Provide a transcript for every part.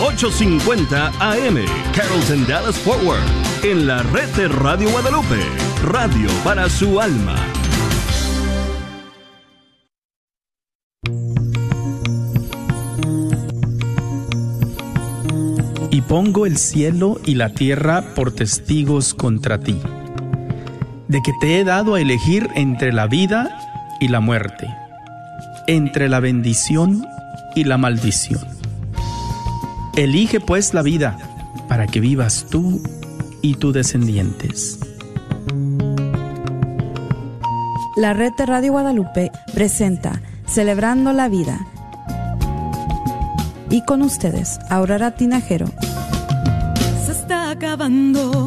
850 AM, Carrollton Dallas Forward, en la red de Radio Guadalupe, radio para su alma. Y pongo el cielo y la tierra por testigos contra ti, de que te he dado a elegir entre la vida y la muerte, entre la bendición y la maldición. Elige pues la vida para que vivas tú y tus descendientes. La red de Radio Guadalupe presenta Celebrando la Vida. Y con ustedes, Aurora Tinajero. Se está acabando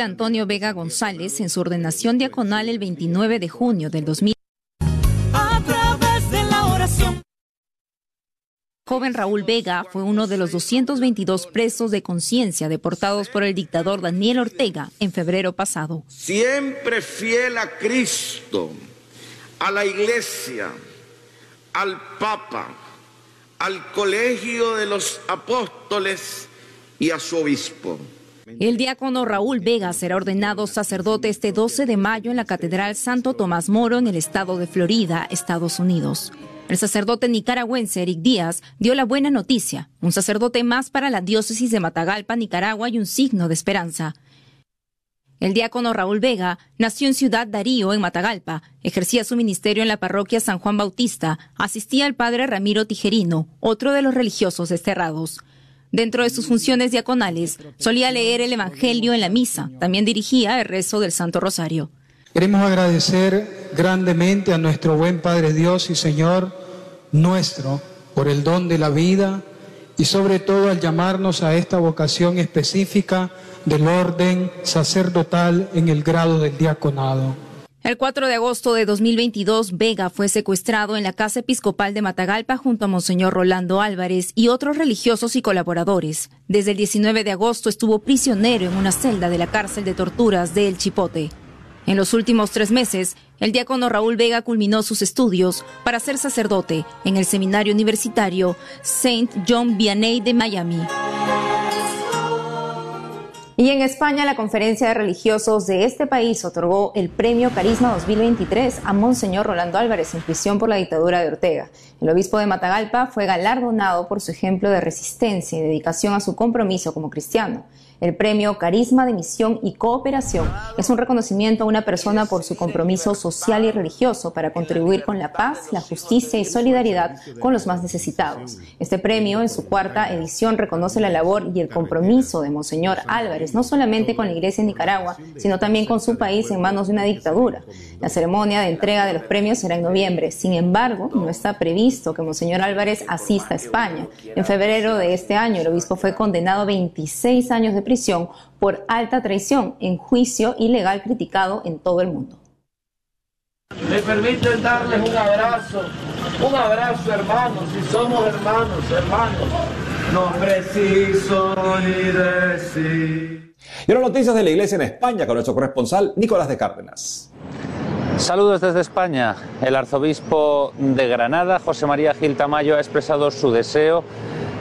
Antonio Vega González en su ordenación diaconal el 29 de junio del 2000. A través. Joven Raúl Vega fue uno de los 222 presos de conciencia deportados por el dictador Daniel Ortega en febrero pasado. siempre fiel a Cristo, a la iglesia, al Papa, al colegio de los apóstoles y a su obispo. El diácono Raúl Vega será ordenado sacerdote este 12 de mayo en la Catedral Santo Tomás Moro en el estado de Florida, Estados Unidos. El sacerdote nicaragüense Eric Díaz dio la buena noticia, un sacerdote más para la diócesis de Matagalpa, Nicaragua y un signo de esperanza. El diácono Raúl Vega nació en Ciudad Darío, en Matagalpa, ejercía su ministerio en la parroquia San Juan Bautista, asistía al padre Ramiro Tijerino, otro de los religiosos desterrados. Dentro de sus funciones diaconales, solía leer el Evangelio en la misa, también dirigía el rezo del Santo Rosario. Queremos agradecer grandemente a nuestro buen Padre Dios y Señor nuestro por el don de la vida y sobre todo al llamarnos a esta vocación específica del orden sacerdotal en el grado del diaconado. El 4 de agosto de 2022, Vega fue secuestrado en la Casa Episcopal de Matagalpa junto a Monseñor Rolando Álvarez y otros religiosos y colaboradores. Desde el 19 de agosto estuvo prisionero en una celda de la cárcel de torturas de El Chipote. En los últimos tres meses, el diácono Raúl Vega culminó sus estudios para ser sacerdote en el seminario universitario Saint John Vianney de Miami. Y en España, la conferencia de religiosos de este país otorgó el premio Carisma 2023 a Monseñor Rolando Álvarez en prisión por la dictadura de Ortega. El obispo de Matagalpa fue galardonado por su ejemplo de resistencia y dedicación a su compromiso como cristiano. El premio Carisma de Misión y Cooperación es un reconocimiento a una persona por su compromiso social y religioso para contribuir con la paz, la justicia y solidaridad con los más necesitados. Este premio, en su cuarta edición, reconoce la labor y el compromiso de Monseñor Álvarez, no solamente con la Iglesia en Nicaragua, sino también con su país en manos de una dictadura. La ceremonia de entrega de los premios será en noviembre. Sin embargo, no está previsto que Monseñor Álvarez asista a España. En febrero de este año, el obispo fue condenado a 26 años de prisión por alta traición en juicio ilegal criticado en todo el mundo. Me permiten darles un abrazo, un abrazo hermanos, si somos hermanos, hermanos, no preciso ni decir. Y ahora noticias de la iglesia en España con nuestro corresponsal Nicolás de Cárdenas. Saludos desde España. El arzobispo de Granada, José María Gil Tamayo, ha expresado su deseo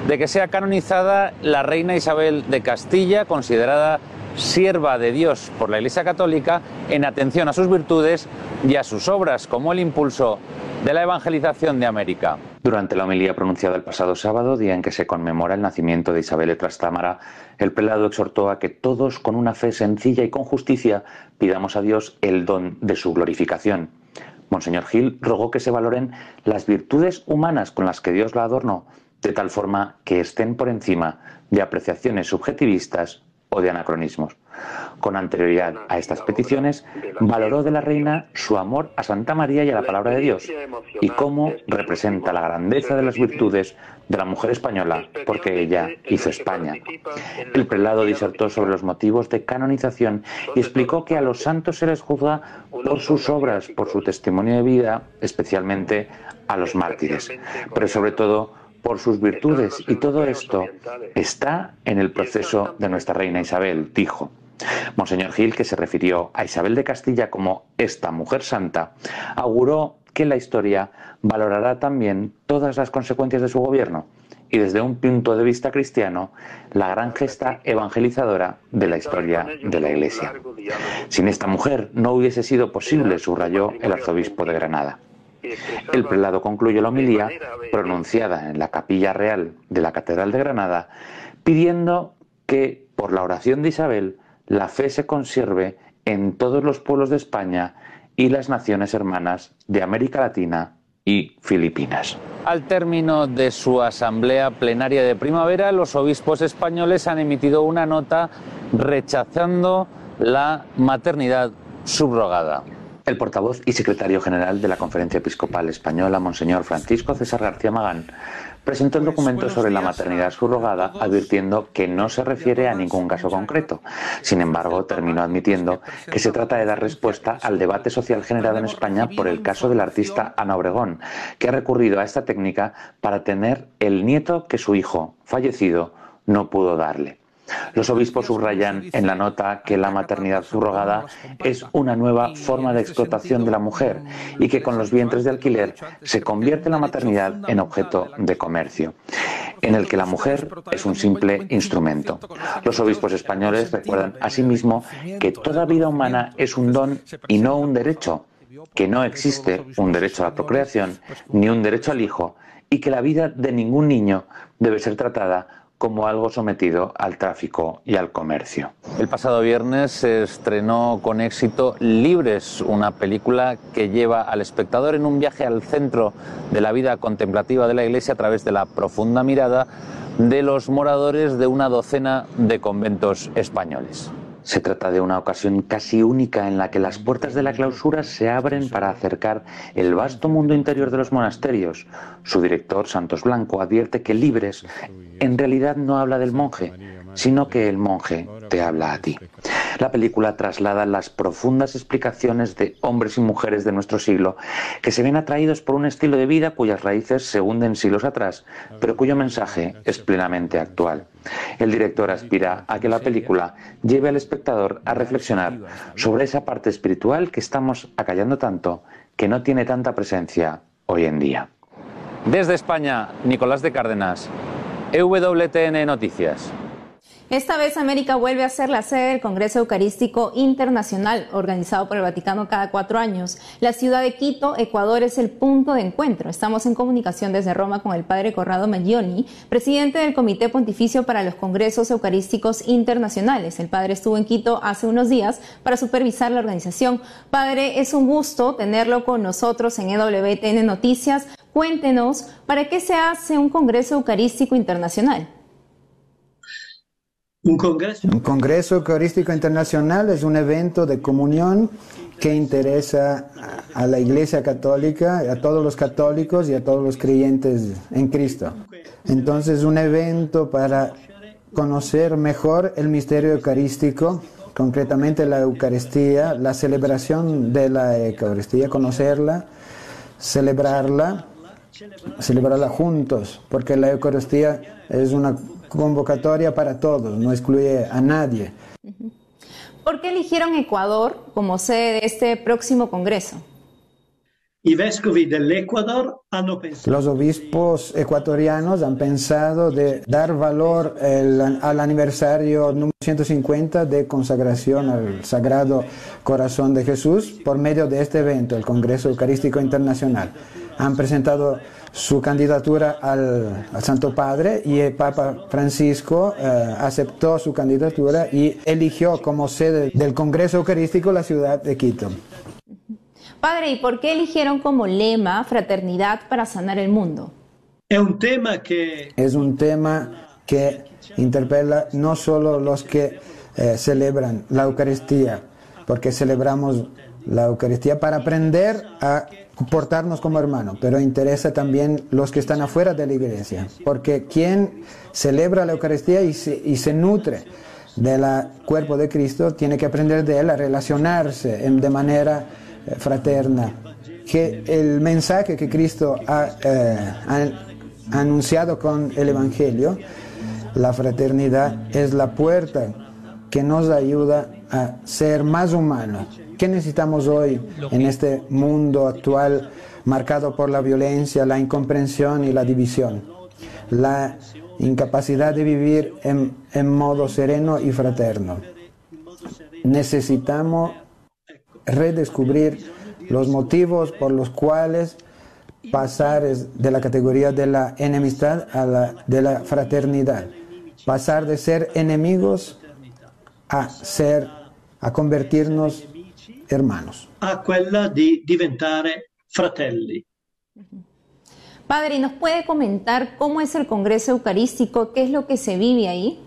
de que sea canonizada la reina Isabel de Castilla, considerada sierva de Dios por la Iglesia Católica, en atención a sus virtudes y a sus obras, como el impulso de la evangelización de América. Durante la homilía pronunciada el pasado sábado, día en que se conmemora el nacimiento de Isabel de Trastámara, el prelado exhortó a que todos, con una fe sencilla y con justicia, pidamos a Dios el don de su glorificación. Monseñor Gil rogó que se valoren las virtudes humanas con las que Dios la adornó, de tal forma que estén por encima de apreciaciones subjetivistas o de anacronismos. Con anterioridad a estas peticiones, valoró de la reina su amor a Santa María y a la palabra de Dios, y cómo representa la grandeza de las virtudes de la mujer española, porque ella hizo España. El prelado disertó sobre los motivos de canonización y explicó que a los santos se les juzga por sus obras, por su testimonio de vida, especialmente a los mártires, pero sobre todo por sus virtudes y todo esto está en el proceso de nuestra reina Isabel, dijo. Monseñor Gil, que se refirió a Isabel de Castilla como esta mujer santa, auguró que la historia valorará también todas las consecuencias de su gobierno y desde un punto de vista cristiano, la gran gesta evangelizadora de la historia de la Iglesia. Sin esta mujer no hubiese sido posible, subrayó el arzobispo de Granada. El prelado concluyó la homilía, pronunciada en la capilla real de la Catedral de Granada, pidiendo que, por la oración de Isabel, la fe se conserve en todos los pueblos de España y las naciones hermanas de América Latina y Filipinas. Al término de su asamblea plenaria de primavera, los obispos españoles han emitido una nota rechazando la maternidad subrogada. El portavoz y secretario general de la Conferencia Episcopal Española, Monseñor Francisco César García Magán, presentó el documento sobre la maternidad subrogada advirtiendo que no se refiere a ningún caso concreto. Sin embargo, terminó admitiendo que se trata de dar respuesta al debate social generado en España por el caso del artista Ana Obregón, que ha recurrido a esta técnica para tener el nieto que su hijo, fallecido, no pudo darle. Los obispos subrayan en la nota que la maternidad subrogada es una nueva forma de explotación de la mujer y que con los vientres de alquiler se convierte la maternidad en objeto de comercio, en el que la mujer es un simple instrumento. Los obispos españoles recuerdan asimismo que toda vida humana es un don y no un derecho, que no existe un derecho a la procreación ni un derecho al hijo y que la vida de ningún niño debe ser tratada como algo sometido al tráfico y al comercio. El pasado viernes se estrenó con éxito Libres, una película que lleva al espectador en un viaje al centro de la vida contemplativa de la Iglesia a través de la profunda mirada de los moradores de una docena de conventos españoles. Se trata de una ocasión casi única en la que las puertas de la clausura se abren para acercar el vasto mundo interior de los monasterios. Su director, Santos Blanco, advierte que Libres en realidad no habla del monje, sino que el monje te habla a ti. La película traslada las profundas explicaciones de hombres y mujeres de nuestro siglo que se ven atraídos por un estilo de vida cuyas raíces se hunden siglos atrás, pero cuyo mensaje es plenamente actual. El director aspira a que la película lleve al espectador a reflexionar sobre esa parte espiritual que estamos acallando tanto, que no tiene tanta presencia hoy en día. Desde España, Nicolás de Cárdenas, EWTN Noticias. Esta vez América vuelve a ser la sede del Congreso Eucarístico Internacional, organizado por el Vaticano cada cuatro años. La ciudad de Quito, Ecuador, es el punto de encuentro. Estamos en comunicación desde Roma con el padre Corrado Maglioni, presidente del Comité Pontificio para los Congresos Eucarísticos Internacionales. El padre estuvo en Quito hace unos días para supervisar la organización. Padre, es un gusto tenerlo con nosotros en EWTN Noticias. Cuéntenos, ¿para qué se hace un Congreso Eucarístico Internacional? Un congreso. Eucarístico Internacional es un evento de comunión que interesa a la Iglesia Católica, a todos los católicos y a todos los creyentes en Cristo. Entonces, un evento para conocer mejor el misterio eucarístico, concretamente la Eucaristía, la celebración de la Eucaristía, conocerla, celebrarla, celebrarla juntos, porque la Eucaristía es una convocatoria para todos, no excluye a nadie. ¿Por qué eligieron Ecuador como sede de este próximo Congreso? Los obispos ecuatorianos han pensado de dar valor al aniversario número 150 de consagración al Sagrado Corazón de Jesús por medio de este evento, el Congreso Eucarístico Internacional. Han presentado su candidatura al, Santo Padre y el Papa Francisco eh, aceptó su candidatura y eligió como sede del Congreso Eucarístico la ciudad de Quito. Padre, ¿y por qué eligieron como lema fraternidad para sanar el mundo? Es un tema que... Es un tema que interpela no solo los que eh, celebran la Eucaristía, porque celebramos la Eucaristía para aprender a comportarnos como hermanos, pero interesa también los que están afuera de la iglesia, porque quien celebra la Eucaristía y se, y se nutre del cuerpo de Cristo tiene que aprender de él a relacionarse de manera eh, fraterna. Que el mensaje que Cristo eh, ha anunciado con el Evangelio, la fraternidad es la puerta que nos ayuda a ser más humanos. ¿Qué necesitamos hoy en este mundo actual marcado por la violencia, la incomprensión y la división? La incapacidad de vivir en, en modo sereno y fraterno. Necesitamos redescubrir los motivos por los cuales pasar de la categoría de la enemistad a la de la fraternidad. Pasar de ser enemigos a ser, a convertirnos hermanos. A quella di diventare fratelli. Padre, ¿nos puede comentar cómo es el Congreso Eucarístico? ¿Qué es lo que se vive ahí?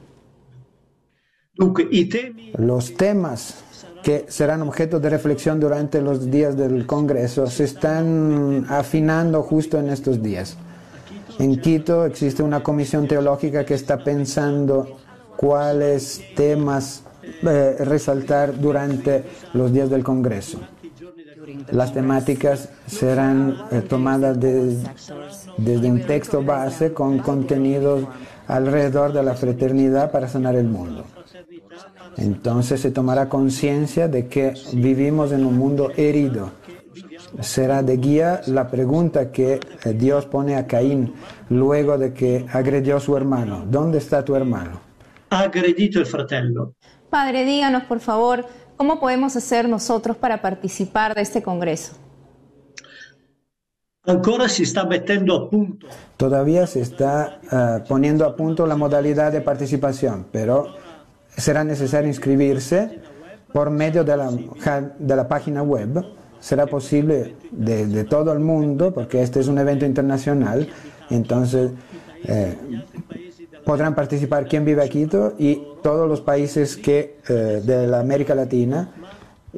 Los temas que serán objeto de reflexión durante los días del Congreso se están afinando justo en estos días. En Quito existe una comisión teológica que está pensando cuáles temas eh, resaltar durante los días del Congreso. Las temáticas serán eh, tomadas desde un texto base con contenidos alrededor de la fraternidad para sanar el mundo. Entonces se tomará conciencia de que vivimos en un mundo herido. Será de guía la pregunta que eh, Dios pone a Caín luego de que agredió a su hermano. ¿Dónde está tu hermano? Ha agredido el fratello. Padre, díganos por favor, ¿cómo podemos hacer nosotros para participar de este Congreso? Ancora si está metiendo a punto. Todavía se está uh, poniendo a punto la modalidad de participación, pero será necesario inscribirse por medio de la, de la página web. Será posible de, de, todo el mundo, porque este es un evento internacional, entonces eh, podrán participar quien vive aquí y todos los países que, eh, de la América Latina,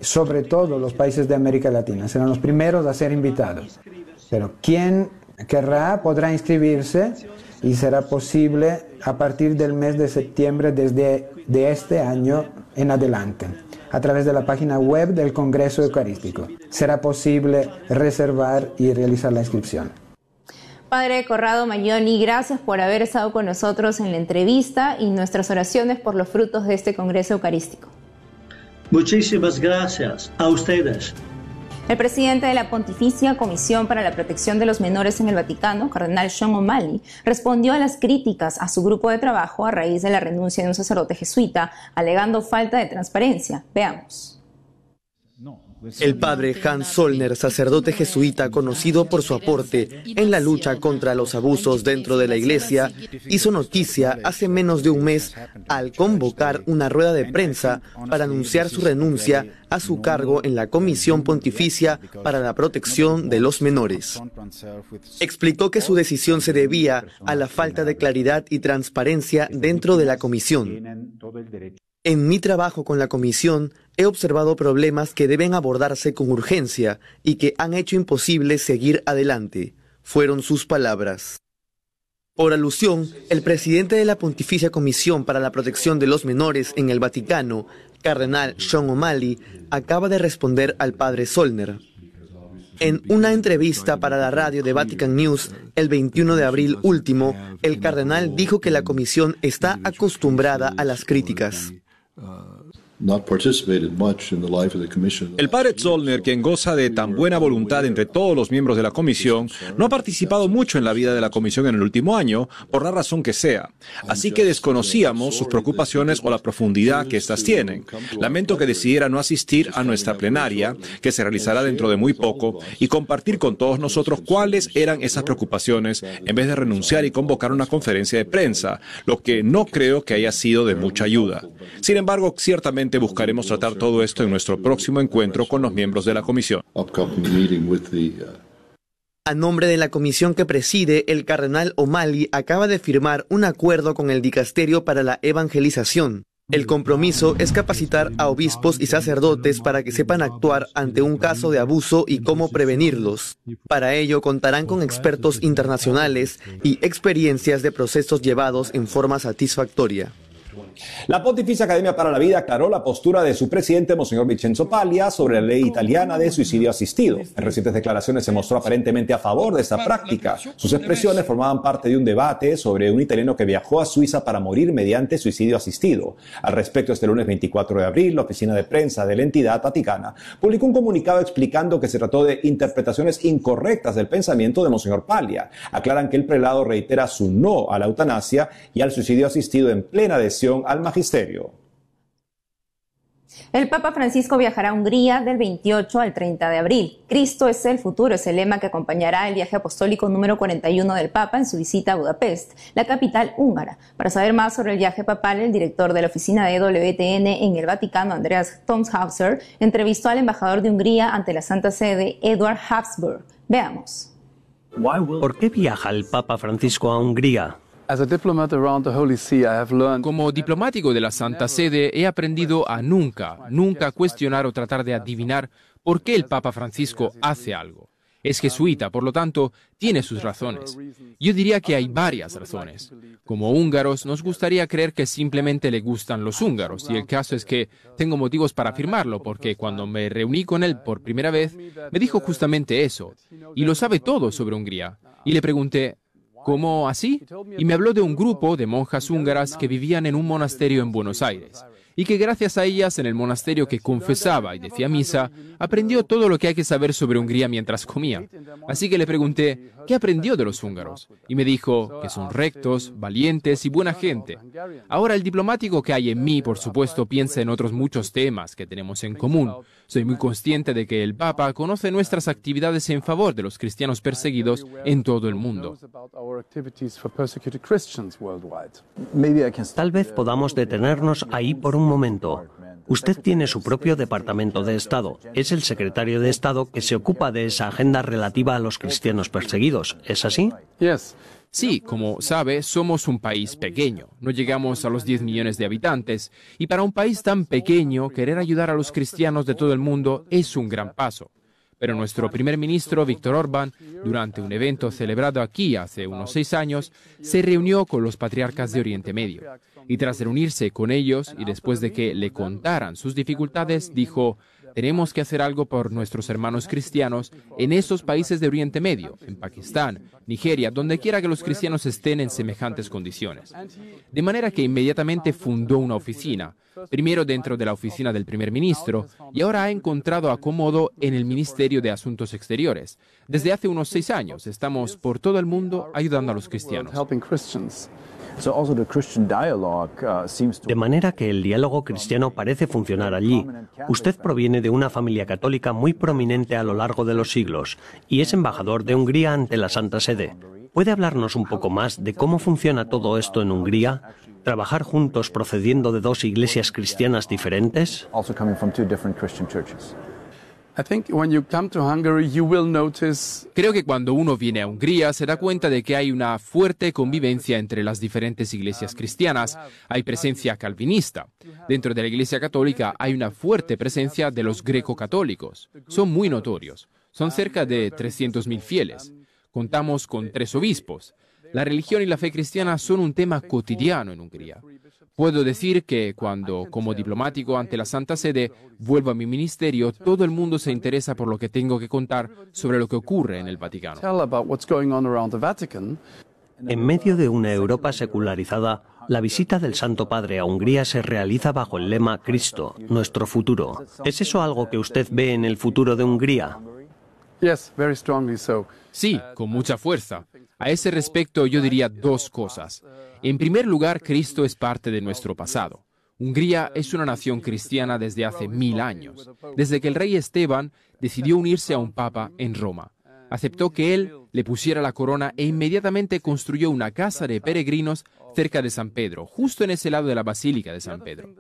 sobre todo los países de América Latina, serán los primeros a ser invitados. Pero quien querrá podrá inscribirse y será posible a partir del mes de septiembre desde de este año en adelante a través de la página web del Congreso Eucarístico. Será posible reservar y realizar la inscripción. Padre Corrado Magnoni, gracias por haber estado con nosotros en la entrevista y nuestras oraciones por los frutos de este Congreso Eucarístico. Muchísimas gracias a ustedes. El presidente de la Pontificia Comisión para la Protección de los Menores en el Vaticano, Cardenal Sean O'Malley, respondió a las críticas a su grupo de trabajo a raíz de la renuncia de un sacerdote jesuita, alegando falta de transparencia. Veamos. El padre Hans Solner, sacerdote jesuita conocido por su aporte en la lucha contra los abusos dentro de la iglesia, hizo noticia hace menos de un mes al convocar una rueda de prensa para anunciar su renuncia a su cargo en la Comisión Pontificia para la Protección de los Menores. Explicó que su decisión se debía a la falta de claridad y transparencia dentro de la comisión. En mi trabajo con la comisión he observado problemas que deben abordarse con urgencia y que han hecho imposible seguir adelante, fueron sus palabras. Por alusión, el presidente de la Pontificia Comisión para la Protección de los Menores en el Vaticano, Cardenal Sean O'Malley, acaba de responder al padre Solner. En una entrevista para la radio de Vatican News el 21 de abril último, el cardenal dijo que la comisión está acostumbrada a las críticas. El padre Zollner, quien goza de tan buena voluntad entre todos los miembros de la comisión, no ha participado mucho en la vida de la comisión en el último año, por la razón que sea. Así que desconocíamos sus preocupaciones o la profundidad que éstas tienen. Lamento que decidiera no asistir a nuestra plenaria, que se realizará dentro de muy poco, y compartir con todos nosotros cuáles eran esas preocupaciones, en vez de renunciar y convocar una conferencia de prensa, lo que no creo que haya sido de mucha ayuda. Sin embargo, ciertamente Seguramente buscaremos tratar todo esto en nuestro próximo encuentro con los miembros de la comisión. A nombre de la comisión que preside, el cardenal O'Malley acaba de firmar un acuerdo con el Dicasterio para la Evangelización. El compromiso es capacitar a obispos y sacerdotes para que sepan actuar ante un caso de abuso y cómo prevenirlos. Para ello contarán con expertos internacionales y experiencias de procesos llevados en forma satisfactoria. La Pontificia Academia para la Vida aclaró la postura de su presidente, Monseñor Vincenzo Paglia, sobre la ley italiana de suicidio asistido. En recientes declaraciones se mostró aparentemente a favor de esta práctica. Sus expresiones formaban parte de un debate sobre un italiano que viajó a Suiza para morir mediante suicidio asistido. Al respecto, este lunes 24 de abril, la oficina de prensa de la entidad vaticana publicó un comunicado explicando que se trató de interpretaciones incorrectas del pensamiento de Monseñor Paglia. Aclaran que el prelado reitera su no a la eutanasia y al suicidio asistido en plena adhesión al magisterio. El Papa Francisco viajará a Hungría del 28 al 30 de abril. Cristo es el futuro, es el lema que acompañará el viaje apostólico número 41 del Papa en su visita a Budapest, la capital húngara. Para saber más sobre el viaje papal, el director de la oficina de WTN en el Vaticano, Andreas Tomshauser, entrevistó al embajador de Hungría ante la Santa Sede, Edward Habsburg. Veamos. ¿Por qué viaja el Papa Francisco a Hungría? Como diplomático de la Santa Sede he aprendido a nunca, nunca cuestionar o tratar de adivinar por qué el Papa Francisco hace algo. Es jesuita, por lo tanto, tiene sus razones. Yo diría que hay varias razones. Como húngaros, nos gustaría creer que simplemente le gustan los húngaros, y el caso es que tengo motivos para afirmarlo, porque cuando me reuní con él por primera vez, me dijo justamente eso, y lo sabe todo sobre Hungría. Y le pregunté, ¿Cómo así? Y me habló de un grupo de monjas húngaras que vivían en un monasterio en Buenos Aires y que gracias a ellas en el monasterio que confesaba y decía misa, aprendió todo lo que hay que saber sobre Hungría mientras comía. Así que le pregunté, ¿qué aprendió de los húngaros? Y me dijo que son rectos, valientes y buena gente. Ahora el diplomático que hay en mí, por supuesto, piensa en otros muchos temas que tenemos en común. Soy muy consciente de que el Papa conoce nuestras actividades en favor de los cristianos perseguidos en todo el mundo. Tal vez podamos detenernos ahí por un momento. Usted tiene su propio Departamento de Estado. Es el secretario de Estado que se ocupa de esa agenda relativa a los cristianos perseguidos. ¿Es así? Sí, como sabe, somos un país pequeño. No llegamos a los 10 millones de habitantes. Y para un país tan pequeño, querer ayudar a los cristianos de todo el mundo es un gran paso. Pero nuestro primer ministro, Víctor Orbán, durante un evento celebrado aquí hace unos seis años, se reunió con los patriarcas de Oriente Medio. Y tras reunirse con ellos y después de que le contaran sus dificultades, dijo, tenemos que hacer algo por nuestros hermanos cristianos en esos países de Oriente Medio, en Pakistán, Nigeria, donde quiera que los cristianos estén en semejantes condiciones. De manera que inmediatamente fundó una oficina, primero dentro de la oficina del primer ministro y ahora ha encontrado acomodo en el Ministerio de Asuntos Exteriores. Desde hace unos seis años estamos por todo el mundo ayudando a los cristianos. De manera que el diálogo cristiano parece funcionar allí. Usted proviene de una familia católica muy prominente a lo largo de los siglos y es embajador de Hungría ante la Santa Sede. ¿Puede hablarnos un poco más de cómo funciona todo esto en Hungría? ¿Trabajar juntos procediendo de dos iglesias cristianas diferentes? Creo que cuando uno viene a Hungría se da cuenta de que hay una fuerte convivencia entre las diferentes iglesias cristianas. Hay presencia calvinista. Dentro de la iglesia católica hay una fuerte presencia de los greco-católicos. Son muy notorios. Son cerca de 300.000 fieles. Contamos con tres obispos. La religión y la fe cristiana son un tema cotidiano en Hungría. Puedo decir que cuando, como diplomático ante la Santa Sede, vuelvo a mi ministerio, todo el mundo se interesa por lo que tengo que contar sobre lo que ocurre en el Vaticano. En medio de una Europa secularizada, la visita del Santo Padre a Hungría se realiza bajo el lema Cristo, nuestro futuro. ¿Es eso algo que usted ve en el futuro de Hungría? Sí, con mucha fuerza. A ese respecto yo diría dos cosas. En primer lugar, Cristo es parte de nuestro pasado. Hungría es una nación cristiana desde hace mil años, desde que el rey Esteban decidió unirse a un papa en Roma. Aceptó que él le pusiera la corona e inmediatamente construyó una casa de peregrinos cerca de San Pedro, justo en ese lado de la Basílica de San Pedro.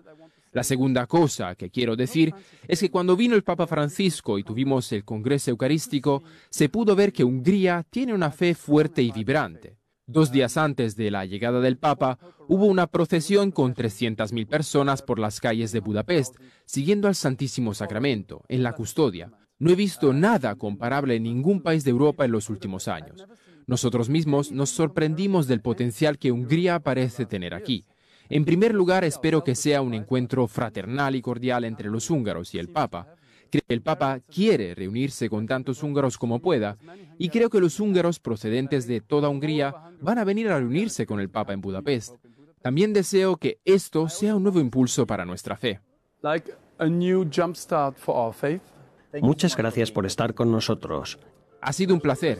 La segunda cosa que quiero decir es que cuando vino el Papa Francisco y tuvimos el Congreso Eucarístico, se pudo ver que Hungría tiene una fe fuerte y vibrante. Dos días antes de la llegada del Papa, hubo una procesión con 300.000 personas por las calles de Budapest, siguiendo al Santísimo Sacramento, en la custodia. No he visto nada comparable en ningún país de Europa en los últimos años. Nosotros mismos nos sorprendimos del potencial que Hungría parece tener aquí. En primer lugar, espero que sea un encuentro fraternal y cordial entre los húngaros y el Papa. Creo que el Papa quiere reunirse con tantos húngaros como pueda y creo que los húngaros procedentes de toda Hungría van a venir a reunirse con el Papa en Budapest. También deseo que esto sea un nuevo impulso para nuestra fe. Muchas gracias por estar con nosotros. Ha sido un placer.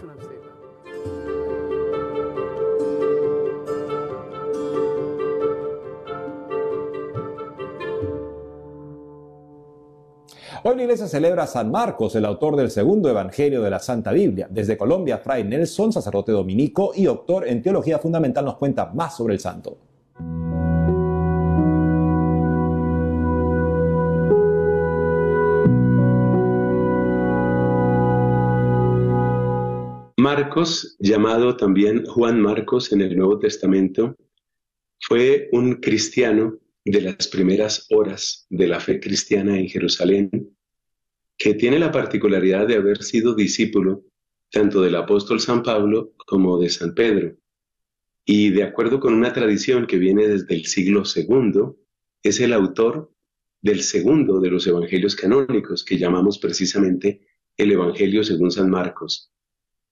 Hoy la iglesia celebra a San Marcos, el autor del segundo evangelio de la Santa Biblia. Desde Colombia, Fray Nelson, sacerdote dominico y doctor en teología fundamental, nos cuenta más sobre el santo. Marcos, llamado también Juan Marcos en el Nuevo Testamento, fue un cristiano de las primeras horas de la fe cristiana en Jerusalén, que tiene la particularidad de haber sido discípulo tanto del apóstol San Pablo como de San Pedro. Y de acuerdo con una tradición que viene desde el siglo II, es el autor del segundo de los evangelios canónicos, que llamamos precisamente el Evangelio según San Marcos.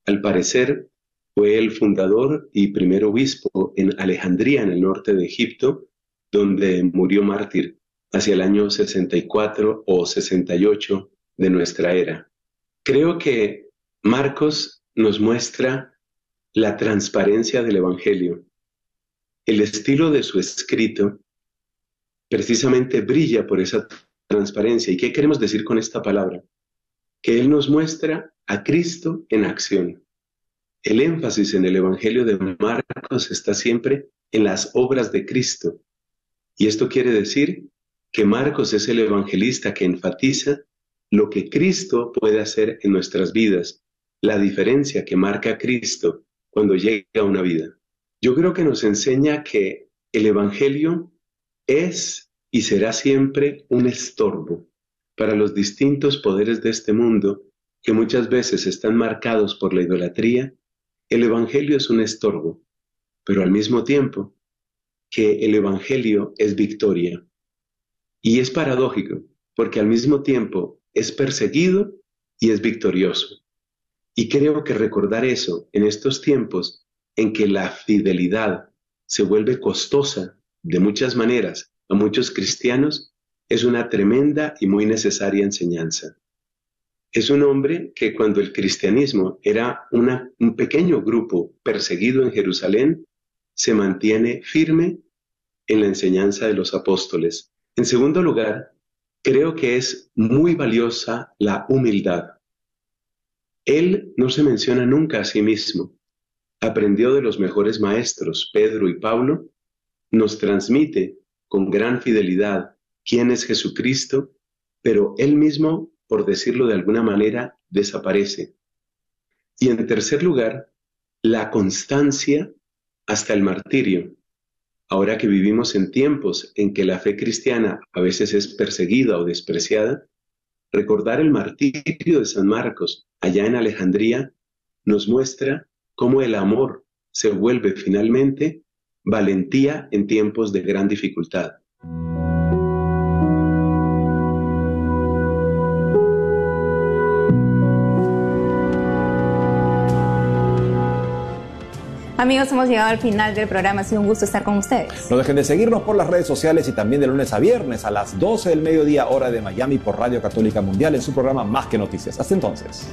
Al parecer, fue el fundador y primer obispo en Alejandría, en el norte de Egipto, donde murió mártir hacia el año 64 o 68 de nuestra era. Creo que Marcos nos muestra la transparencia del Evangelio. El estilo de su escrito precisamente brilla por esa transparencia. ¿Y qué queremos decir con esta palabra? Que Él nos muestra a Cristo en acción. El énfasis en el Evangelio de Marcos está siempre en las obras de Cristo, y esto quiere decir que Marcos es el evangelista que enfatiza lo que Cristo puede hacer en nuestras vidas, la diferencia que marca Cristo cuando llega a una vida. Yo creo que nos enseña que el Evangelio es y será siempre un estorbo para los distintos poderes de este mundo que muchas veces están marcados por la idolatría. El Evangelio es un estorbo, pero al mismo tiempo que el Evangelio es victoria. Y es paradójico, porque al mismo tiempo es perseguido y es victorioso. Y creo que recordar eso en estos tiempos en que la fidelidad se vuelve costosa de muchas maneras a muchos cristianos es una tremenda y muy necesaria enseñanza. Es un hombre que cuando el cristianismo era un pequeño grupo perseguido en Jerusalén, se mantiene firme en la enseñanza de los apóstoles. En segundo lugar, creo que es muy valiosa la humildad. Él no se menciona nunca a sí mismo. Aprendió de los mejores maestros, Pedro y Pablo, nos transmite con gran fidelidad quién es Jesucristo, pero él mismo, por decirlo de alguna manera, desaparece. Y en tercer lugar, la constancia hasta el martirio. Ahora que vivimos en tiempos en que la fe cristiana a veces es perseguida o despreciada, recordar el martirio de San Marcos allá en Alejandría nos muestra cómo el amor se vuelve finalmente valentía en tiempos de gran dificultad. Amigos, hemos llegado al final del programa. Ha sido un gusto estar con ustedes. No dejen de seguirnos por las redes sociales y también de lunes a viernes a las 12 del mediodía hora de Miami por Radio Católica Mundial en su programa Más que Noticias. Hasta entonces.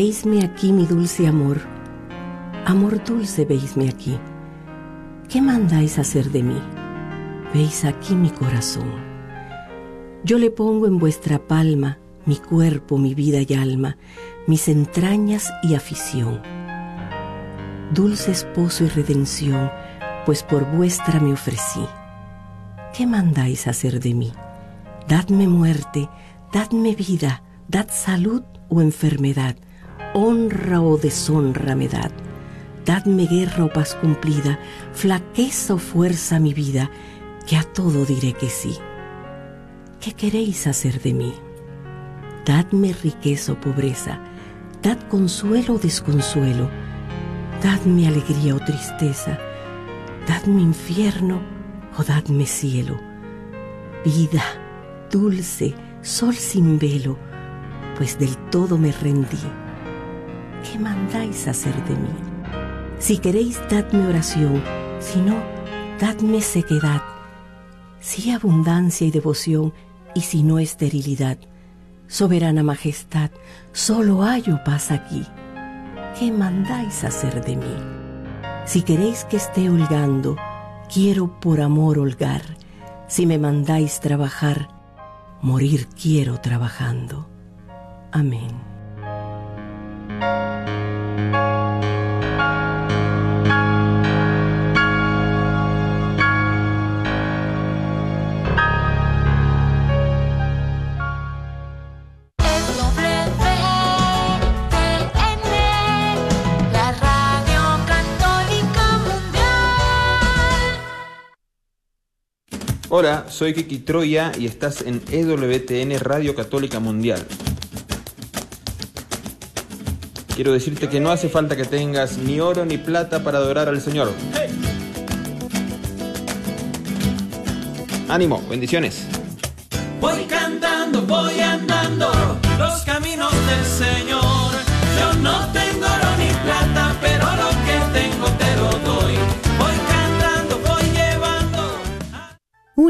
Veisme aquí, mi dulce amor. Amor dulce, veisme aquí. ¿Qué mandáis hacer de mí? Veis aquí mi corazón. Yo le pongo en vuestra palma mi cuerpo, mi vida y alma, mis entrañas y afición. Dulce esposo y redención, pues por vuestra me ofrecí. ¿Qué mandáis hacer de mí? Dadme muerte, dadme vida, dad salud o enfermedad, honra o deshonra me dad. Dadme guerra o paz cumplida, flaqueza o fuerza mi vida, que a todo diré que sí. ¿Qué queréis hacer de mí? Dadme riqueza o pobreza, dad consuelo o desconsuelo, dadme alegría o tristeza, dadme infierno o dadme cielo. Vida, dulce, sol sin velo, pues del todo me rendí. ¿Qué mandáis hacer de mí? Si queréis, dadme oración, si no, dadme sequedad sí abundancia y devoción, y si no esterilidad. Soberana majestad, solo hallo paz aquí. ¿Qué mandáis hacer de mí? Si queréis que esté holgando, quiero por amor holgar. Si me mandáis trabajar, morir quiero trabajando. Amén. Hola, soy Kiki Troya y estás en EWTN Radio Católica Mundial. Quiero decirte que no hace falta que tengas ni oro ni plata para adorar al Señor. Ánimo, bendiciones. Voy cantando, voy andando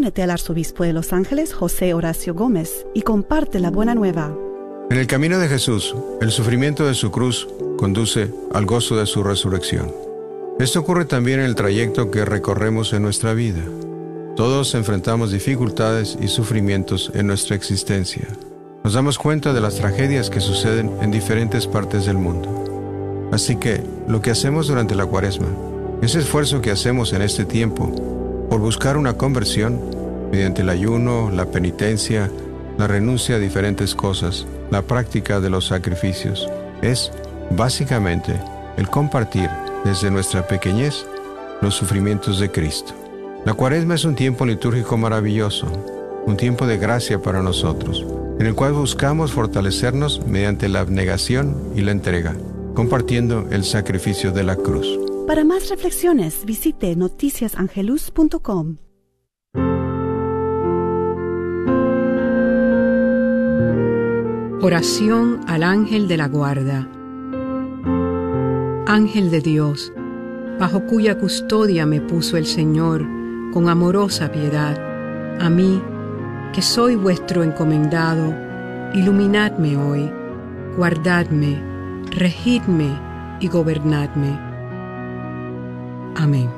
Únete al arzobispo de Los Ángeles, José Horacio Gómez, y comparte la buena nueva. En el camino de Jesús, el sufrimiento de su cruz conduce al gozo de su resurrección. Esto ocurre también en el trayecto que recorremos en nuestra vida. Todos enfrentamos dificultades y sufrimientos en nuestra existencia. Nos damos cuenta de las tragedias que suceden en diferentes partes del mundo. Así que lo que hacemos durante la cuaresma, ese esfuerzo que hacemos en este tiempo por buscar una conversión mediante el ayuno, la penitencia, la renuncia a diferentes cosas, la práctica de los sacrificios, es básicamente el compartir desde nuestra pequeñez los sufrimientos de Cristo. La cuaresma es un tiempo litúrgico maravilloso, un tiempo de gracia para nosotros, en el cual buscamos fortalecernos mediante la abnegación y la entrega, compartiendo el sacrificio de la cruz. Para más reflexiones, visite noticiasangelus.com. Oración al ángel de la guarda. Ángel de Dios, bajo cuya custodia me puso el Señor con amorosa piedad, a mí, que soy vuestro encomendado, iluminadme hoy, guardadme, regidme y gobernadme. Amén.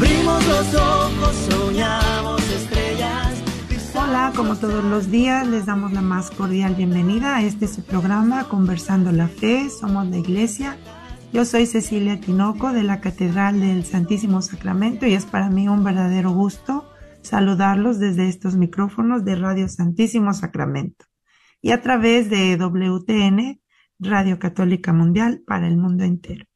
Abrimos los ojos, soñamos estrellas. Hola, como todos los días, les damos la más cordial bienvenida a este su programa Conversando la Fe, somos la iglesia. Yo soy Cecilia Tinoco de la Catedral del Santísimo Sacramento y es para mí un verdadero gusto saludarlos desde estos micrófonos de Radio Santísimo Sacramento y a través de WTN Radio Católica Mundial para el mundo entero.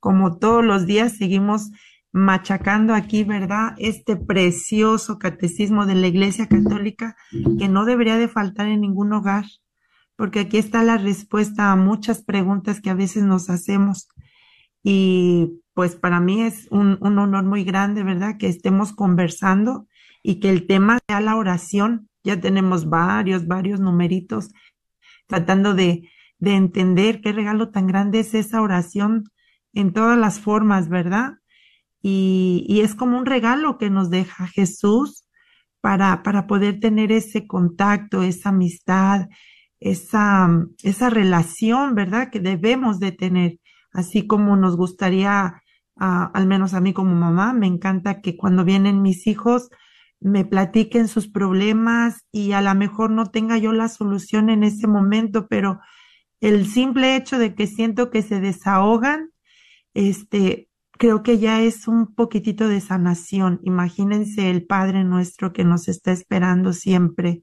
Como todos los días seguimos machacando aquí, ¿verdad? Este precioso catecismo de la Iglesia Católica que no debería de faltar en ningún hogar, porque aquí está la respuesta a muchas preguntas que a veces nos hacemos. Y pues para mí es un, un honor muy grande, ¿verdad? Que estemos conversando y que el tema sea la oración. Ya tenemos varios, varios numeritos tratando de, de entender qué regalo tan grande es esa oración en todas las formas, ¿verdad? Y, y, es como un regalo que nos deja Jesús para, para poder tener ese contacto, esa amistad, esa, esa relación, ¿verdad? Que debemos de tener, así como nos gustaría, uh, al menos a mí como mamá, me encanta que cuando vienen mis hijos me platiquen sus problemas y a lo mejor no tenga yo la solución en ese momento, pero el simple hecho de que siento que se desahogan, este, creo que ya es un poquitito de sanación. Imagínense el Padre nuestro que nos está esperando siempre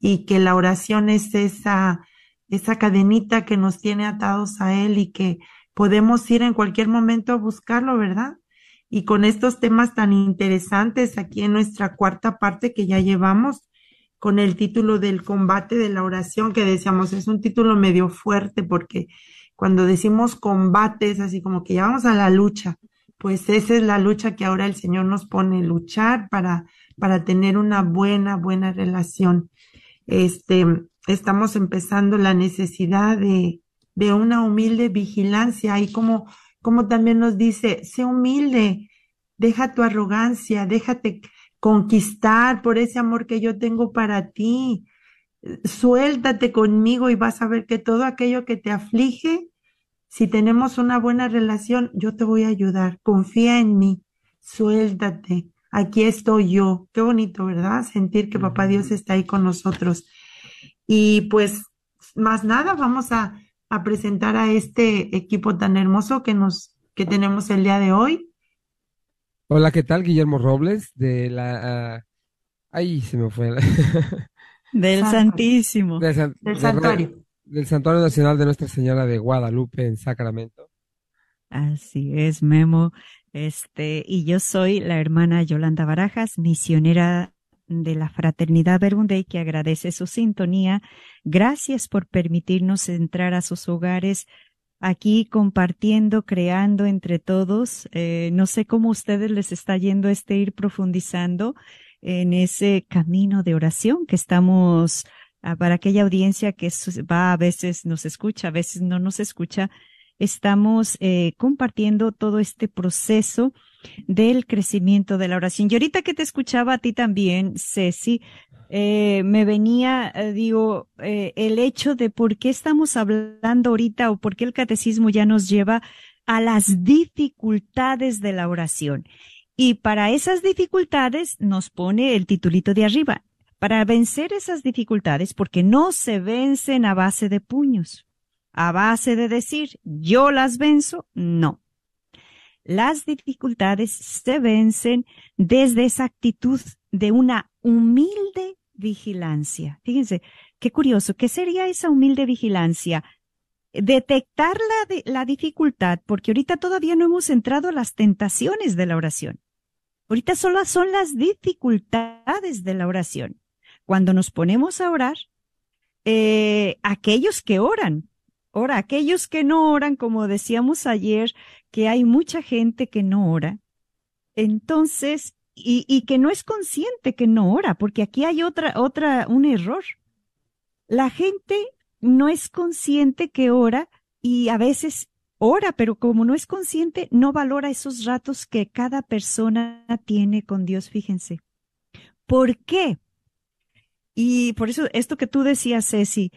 y que la oración es esa, esa cadenita que nos tiene atados a Él y que podemos ir en cualquier momento a buscarlo, ¿verdad? Y con estos temas tan interesantes aquí en nuestra cuarta parte que ya llevamos, con el título del combate de la oración, que decíamos, es un título medio fuerte porque cuando decimos combate es así como que ya vamos a la lucha, pues esa es la lucha que ahora el Señor nos pone, luchar para, para tener una buena, buena relación. Este, estamos empezando la necesidad de, de una humilde vigilancia y como, como también nos dice, sé humilde, deja tu arrogancia, déjate conquistar por ese amor que yo tengo para ti. Suéltate conmigo y vas a ver que todo aquello que te aflige, si tenemos una buena relación, yo te voy a ayudar. Confía en mí, suéltate. Aquí estoy yo. Qué bonito, ¿verdad? Sentir que Papá Dios está ahí con nosotros. Y pues, más nada, vamos a, a presentar a este equipo tan hermoso que nos, que tenemos el día de hoy. Hola, ¿qué tal? Guillermo Robles de la... Uh, ahí se me fue. del Santísimo. Del, san, del Santuario. Del, Santuario Nacional de Nuestra Señora de Guadalupe en Sacramento. Así es, Memo. Este, y yo soy la hermana Yolanda Barajas, misionera de la Fraternidad Verbunday, que agradece su sintonía. Gracias por permitirnos entrar a sus hogares aquí compartiendo, creando entre todos. Eh, no sé cómo a ustedes les está yendo este ir profundizando en ese camino de oración que estamos para aquella audiencia que va a veces nos escucha, a veces no nos escucha. Estamos eh, compartiendo todo este proceso del crecimiento de la oración. Y ahorita que te escuchaba a ti también, Ceci, eh, me venía, eh, digo, el hecho de por qué estamos hablando ahorita o por qué el catecismo ya nos lleva a las dificultades de la oración. Y para esas dificultades nos pone el titulito de arriba, para vencer esas dificultades, porque no se vencen a base de puños, a base de decir, yo las venzo, no. Las dificultades se vencen desde esa actitud de una humilde vigilancia. Fíjense, qué curioso, ¿qué sería esa humilde vigilancia? Detectar la, la dificultad, porque ahorita todavía no hemos entrado a las tentaciones de la oración. Ahorita solo son las dificultades de la oración. Cuando nos ponemos a orar, eh, aquellos que oran, ora, aquellos que no oran, como decíamos ayer, que hay mucha gente que no ora, entonces y, y que no es consciente que no ora, porque aquí hay otra, otra, un error. La gente no es consciente que ora y a veces ora, pero como no es consciente, no valora esos ratos que cada persona tiene con Dios, fíjense. ¿Por qué? Y por eso, esto que tú decías, Ceci,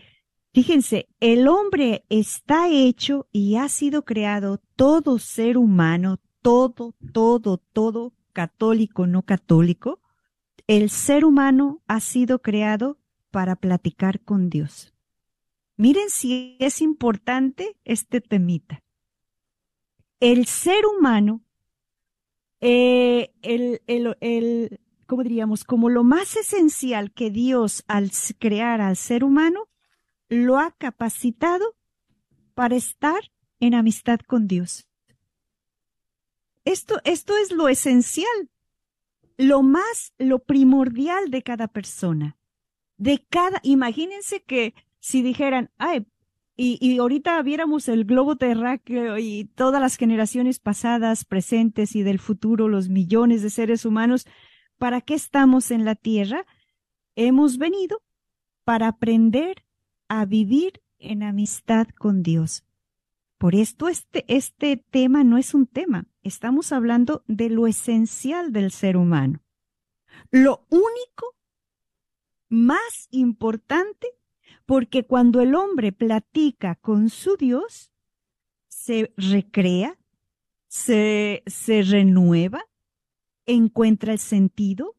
fíjense, el hombre está hecho y ha sido creado todo ser humano, todo, todo, todo católico, no católico, el ser humano ha sido creado para platicar con Dios. Miren si es importante este temita. El ser humano, eh, el, el, el, ¿cómo diríamos? Como lo más esencial que Dios al crear al ser humano, lo ha capacitado para estar en amistad con Dios. Esto, esto es lo esencial, lo más, lo primordial de cada persona. De cada, imagínense que si dijeran, ay, y, y, ahorita viéramos el globo terráqueo y todas las generaciones pasadas, presentes y del futuro, los millones de seres humanos, ¿para qué estamos en la tierra? Hemos venido para aprender a vivir en amistad con Dios. Por esto este, este tema no es un tema, estamos hablando de lo esencial del ser humano. Lo único más importante porque cuando el hombre platica con su Dios, se recrea, se, se renueva, encuentra el sentido,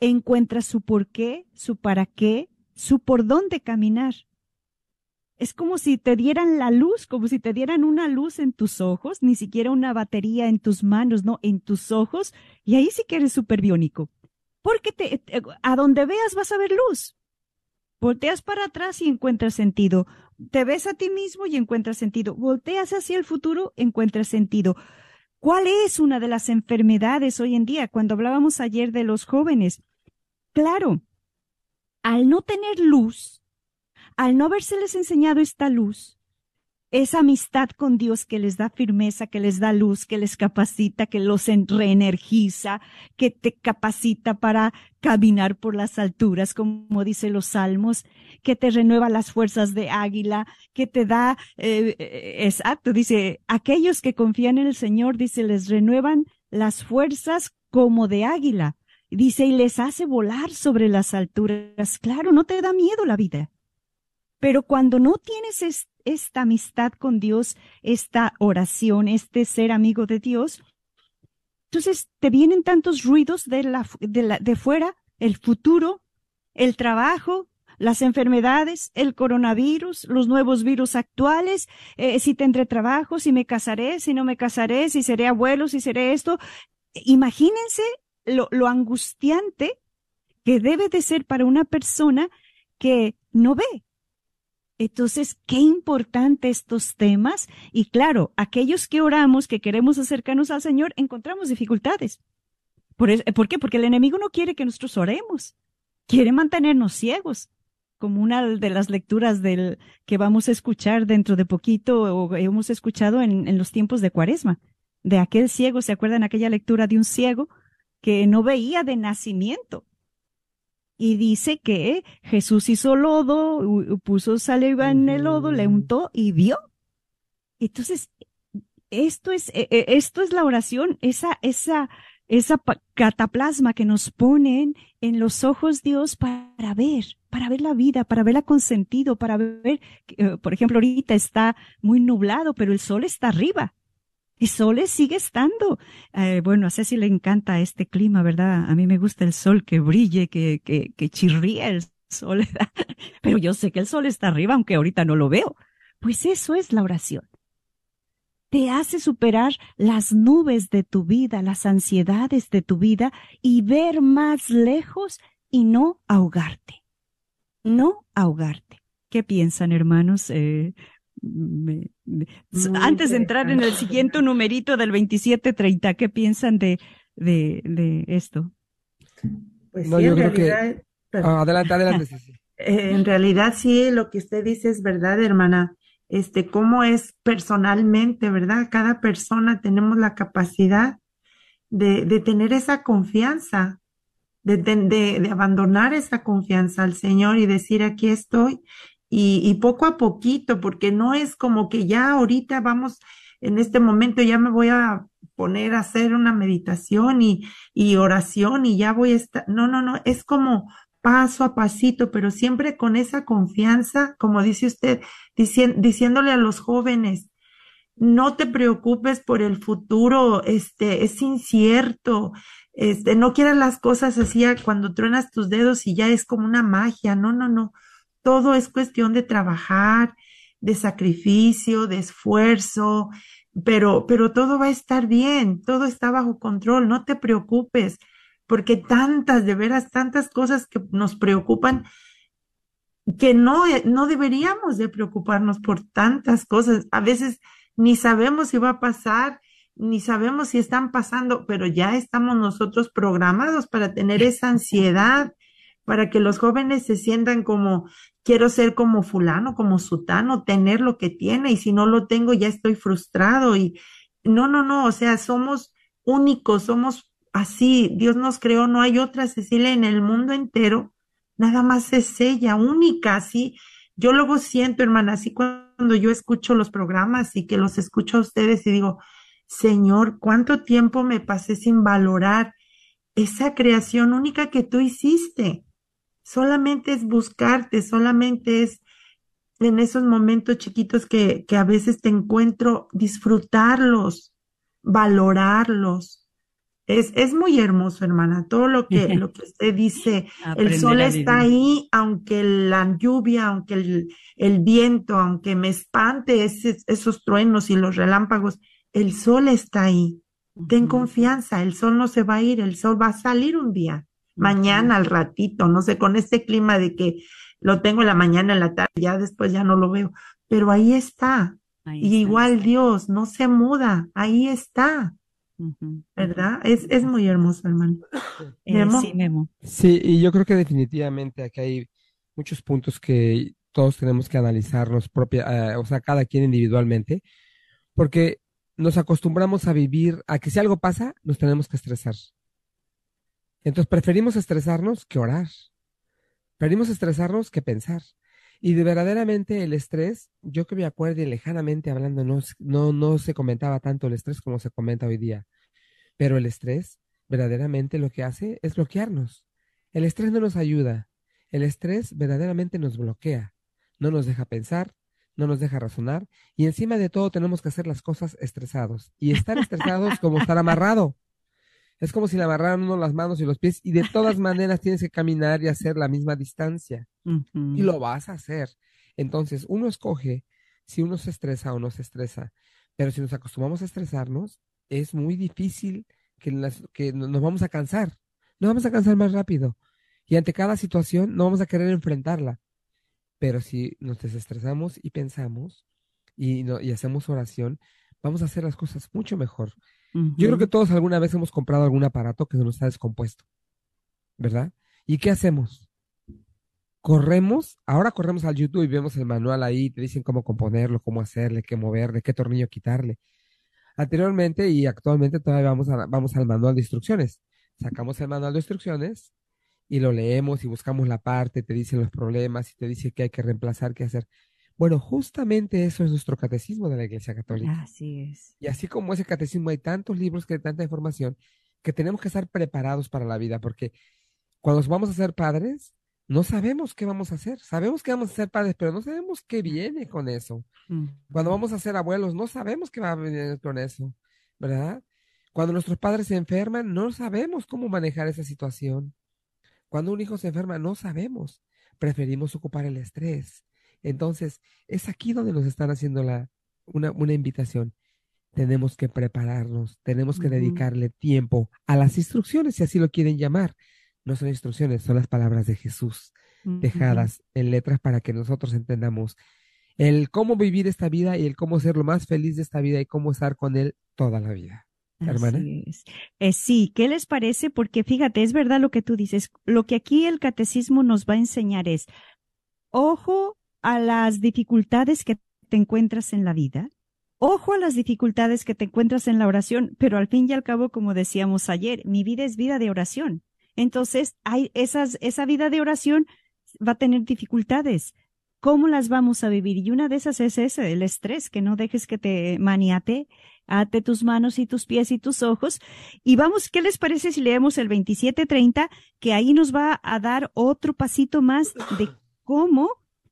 encuentra su por qué, su para qué, su por dónde caminar. Es como si te dieran la luz, como si te dieran una luz en tus ojos, ni siquiera una batería en tus manos, no, en tus ojos, y ahí sí que eres súper biónico. Porque te, a donde veas vas a ver luz. Volteas para atrás y encuentras sentido. Te ves a ti mismo y encuentras sentido. Volteas hacia el futuro, encuentras sentido. ¿Cuál es una de las enfermedades hoy en día? Cuando hablábamos ayer de los jóvenes. Claro, al no tener luz, al no habérseles enseñado esta luz, esa amistad con Dios que les da firmeza, que les da luz, que les capacita, que los reenergiza, que te capacita para caminar por las alturas, como dice los salmos, que te renueva las fuerzas de águila, que te da, eh, eh, exacto, dice, aquellos que confían en el Señor, dice, les renuevan las fuerzas como de águila. Dice, y les hace volar sobre las alturas. Claro, no te da miedo la vida. Pero cuando no tienes esta amistad con Dios, esta oración, este ser amigo de Dios, entonces te vienen tantos ruidos de, la, de, la, de fuera, el futuro, el trabajo, las enfermedades, el coronavirus, los nuevos virus actuales, eh, si tendré trabajo, si me casaré, si no me casaré, si seré abuelo, si seré esto. Imagínense lo, lo angustiante que debe de ser para una persona que no ve, entonces, qué importante estos temas. Y claro, aquellos que oramos, que queremos acercarnos al Señor, encontramos dificultades. ¿Por, qué? Porque el enemigo no quiere que nosotros oremos. Quiere mantenernos ciegos. Como una de las lecturas del que vamos a escuchar dentro de poquito o hemos escuchado en, en los tiempos de Cuaresma. De aquel ciego, ¿se acuerdan aquella lectura de un ciego que no veía de nacimiento? Y dice que Jesús hizo lodo, puso saliva en el lodo, le untó y vio. Entonces, esto es, e, e, esto es la oración, esa, esa, esa cataplasma que nos ponen en los ojos Dios para ver, para ver la vida, para verla con sentido, para ver, eh, por ejemplo, ahorita está muy nublado, pero el sol está arriba. Y Sol sigue estando. Eh, bueno, a Ceci le encanta este clima, ¿verdad? A mí me gusta el sol que brille, que, que, chirría el sol. Pero yo sé que el sol está arriba, aunque ahorita no lo veo. Pues eso es la oración. Te hace superar las nubes de tu vida, las ansiedades de tu vida y ver más lejos y no ahogarte. No ahogarte. ¿Qué piensan, hermanos? Eh, antes de entrar en el siguiente numerito del 2730, ¿qué piensan de, de, de esto? Pues sí, en realidad, ah, adelante, adelante. Eh, en realidad sí, lo que usted dice es verdad, hermana. Este, cómo es personalmente, ¿verdad? Cada persona tenemos la capacidad de, de tener esa confianza, de, de, de, abandonar esa confianza al Señor y decir, aquí estoy y, y poco a poquito, porque no es como que ya ahorita vamos, en este momento ya me voy a poner a hacer una meditación y, y oración y ya voy a estar, no, no, no, es como paso a pasito, pero siempre con esa confianza, como dice usted, diciéndole a los jóvenes, no te preocupes por el futuro, este, es incierto, este, no quieras las cosas así cuando truenas tus dedos y ya es como una magia, no, no, no, todo es cuestión de trabajar, de sacrificio, de esfuerzo, pero, pero todo va a estar bien, todo está bajo control, no te preocupes, porque tantas, de veras, tantas cosas que nos preocupan, que no, no deberíamos de preocuparnos por tantas cosas. A veces ni sabemos si va a pasar, ni sabemos si están pasando, pero ya estamos nosotros programados para tener esa ansiedad, para que los jóvenes se sientan como, quiero ser como fulano, como sutano, tener lo que tiene, y si no lo tengo ya estoy frustrado. Y no, no, no, o sea, somos únicos, somos así, Dios nos creó, no hay otra Cecilia en el mundo entero nada más es ella, única, así. Yo luego siento, hermana, así cuando yo escucho los programas y que los escucho a ustedes y digo, Señor, ¿cuánto tiempo me pasé sin valorar esa creación única que tú hiciste? Solamente es buscarte, solamente es en esos momentos chiquitos que, que a veces te encuentro, disfrutarlos, valorarlos, es, es muy hermoso, hermana, todo lo que, lo que usted dice. el sol está ahí, aunque la lluvia, aunque el, el viento, aunque me espante esos truenos y los relámpagos, el sol está ahí. Ten confianza, el sol no se va a ir, el sol va a salir un día, mañana al ratito, no sé, con este clima de que lo tengo en la mañana, en la tarde, ya después ya no lo veo, pero ahí está. y igual Dios no se muda, ahí está. ¿Verdad? Es, es muy hermoso, hermano. Eh, sí. Sí, y yo creo que definitivamente aquí hay muchos puntos que todos tenemos que analizarnos propia, eh, o sea, cada quien individualmente, porque nos acostumbramos a vivir a que si algo pasa, nos tenemos que estresar. Entonces preferimos estresarnos que orar. Preferimos estresarnos que pensar. Y de verdaderamente el estrés, yo que me acuerdo lejanamente hablando, no, no, no se comentaba tanto el estrés como se comenta hoy día. Pero el estrés verdaderamente lo que hace es bloquearnos. El estrés no nos ayuda. El estrés verdaderamente nos bloquea. No nos deja pensar, no nos deja razonar. Y encima de todo tenemos que hacer las cosas estresados. Y estar estresados como estar amarrado. Es como si le amarraran uno las manos y los pies y de todas maneras tienes que caminar y hacer la misma distancia. Y lo vas a hacer. Entonces, uno escoge si uno se estresa o no se estresa. Pero si nos acostumbramos a estresarnos, es muy difícil que, que nos vamos a cansar. Nos vamos a cansar más rápido. Y ante cada situación no vamos a querer enfrentarla. Pero si nos desestresamos y pensamos y, no, y hacemos oración, vamos a hacer las cosas mucho mejor. Yo creo que todos alguna vez hemos comprado algún aparato que se nos ha descompuesto, ¿verdad? ¿Y qué hacemos? Corremos, ahora corremos al YouTube y vemos el manual ahí, te dicen cómo componerlo, cómo hacerle, qué moverle, qué tornillo quitarle. Anteriormente y actualmente todavía vamos, a, vamos al manual de instrucciones. Sacamos el manual de instrucciones y lo leemos y buscamos la parte, te dicen los problemas y te dice qué hay que reemplazar, qué hacer. Bueno, justamente eso es nuestro catecismo de la Iglesia Católica. Así es. Y así como ese catecismo hay tantos libros que hay tanta información que tenemos que estar preparados para la vida, porque cuando vamos a ser padres, no sabemos qué vamos a hacer. Sabemos que vamos a ser padres, pero no sabemos qué viene con eso. Cuando vamos a ser abuelos, no sabemos qué va a venir con eso, ¿verdad? Cuando nuestros padres se enferman, no sabemos cómo manejar esa situación. Cuando un hijo se enferma, no sabemos. Preferimos ocupar el estrés entonces, es aquí donde nos están haciendo la, una, una invitación. Tenemos que prepararnos, tenemos que dedicarle tiempo a las instrucciones, si así lo quieren llamar. No son instrucciones, son las palabras de Jesús, dejadas en letras para que nosotros entendamos el cómo vivir esta vida y el cómo ser lo más feliz de esta vida y cómo estar con Él toda la vida. Hermana. Eh, sí, ¿qué les parece? Porque fíjate, es verdad lo que tú dices. Lo que aquí el catecismo nos va a enseñar es, ojo a las dificultades que te encuentras en la vida. Ojo a las dificultades que te encuentras en la oración, pero al fin y al cabo, como decíamos ayer, mi vida es vida de oración. Entonces, hay esas, esa vida de oración va a tener dificultades. ¿Cómo las vamos a vivir? Y una de esas es ese, el estrés, que no dejes que te maniate, ate tus manos y tus pies y tus ojos. Y vamos, ¿qué les parece si leemos el 2730? Que ahí nos va a dar otro pasito más de cómo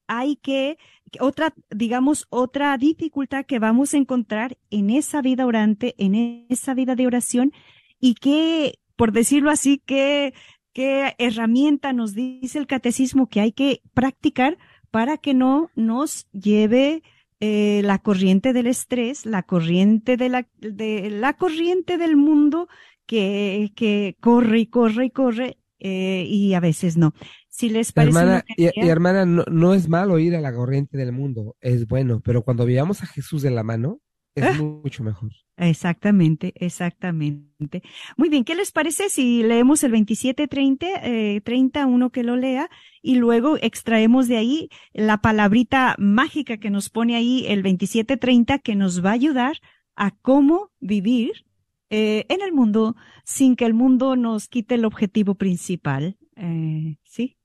hay que, otra, digamos, otra dificultad que vamos a encontrar en esa vida orante, en esa vida de oración, y que, por decirlo así, qué, qué herramienta nos dice el catecismo que hay que practicar para que no nos lleve eh, la corriente del estrés, la corriente de la, de la corriente del mundo que, que corre y corre y corre eh, y a veces no. Si les parece. Hermana, y, hermana, no, no, es malo ir a la corriente del mundo, es bueno, pero cuando veamos a Jesús de la mano, es ah. mucho mejor. Exactamente, exactamente. Muy bien, ¿qué les parece si leemos el 2730, eh, 30, uno que lo lea, y luego extraemos de ahí la palabrita mágica que nos pone ahí el 2730 que nos va a ayudar a cómo vivir eh, en el mundo sin que el mundo nos quite el objetivo principal. Eh, ¿Sí?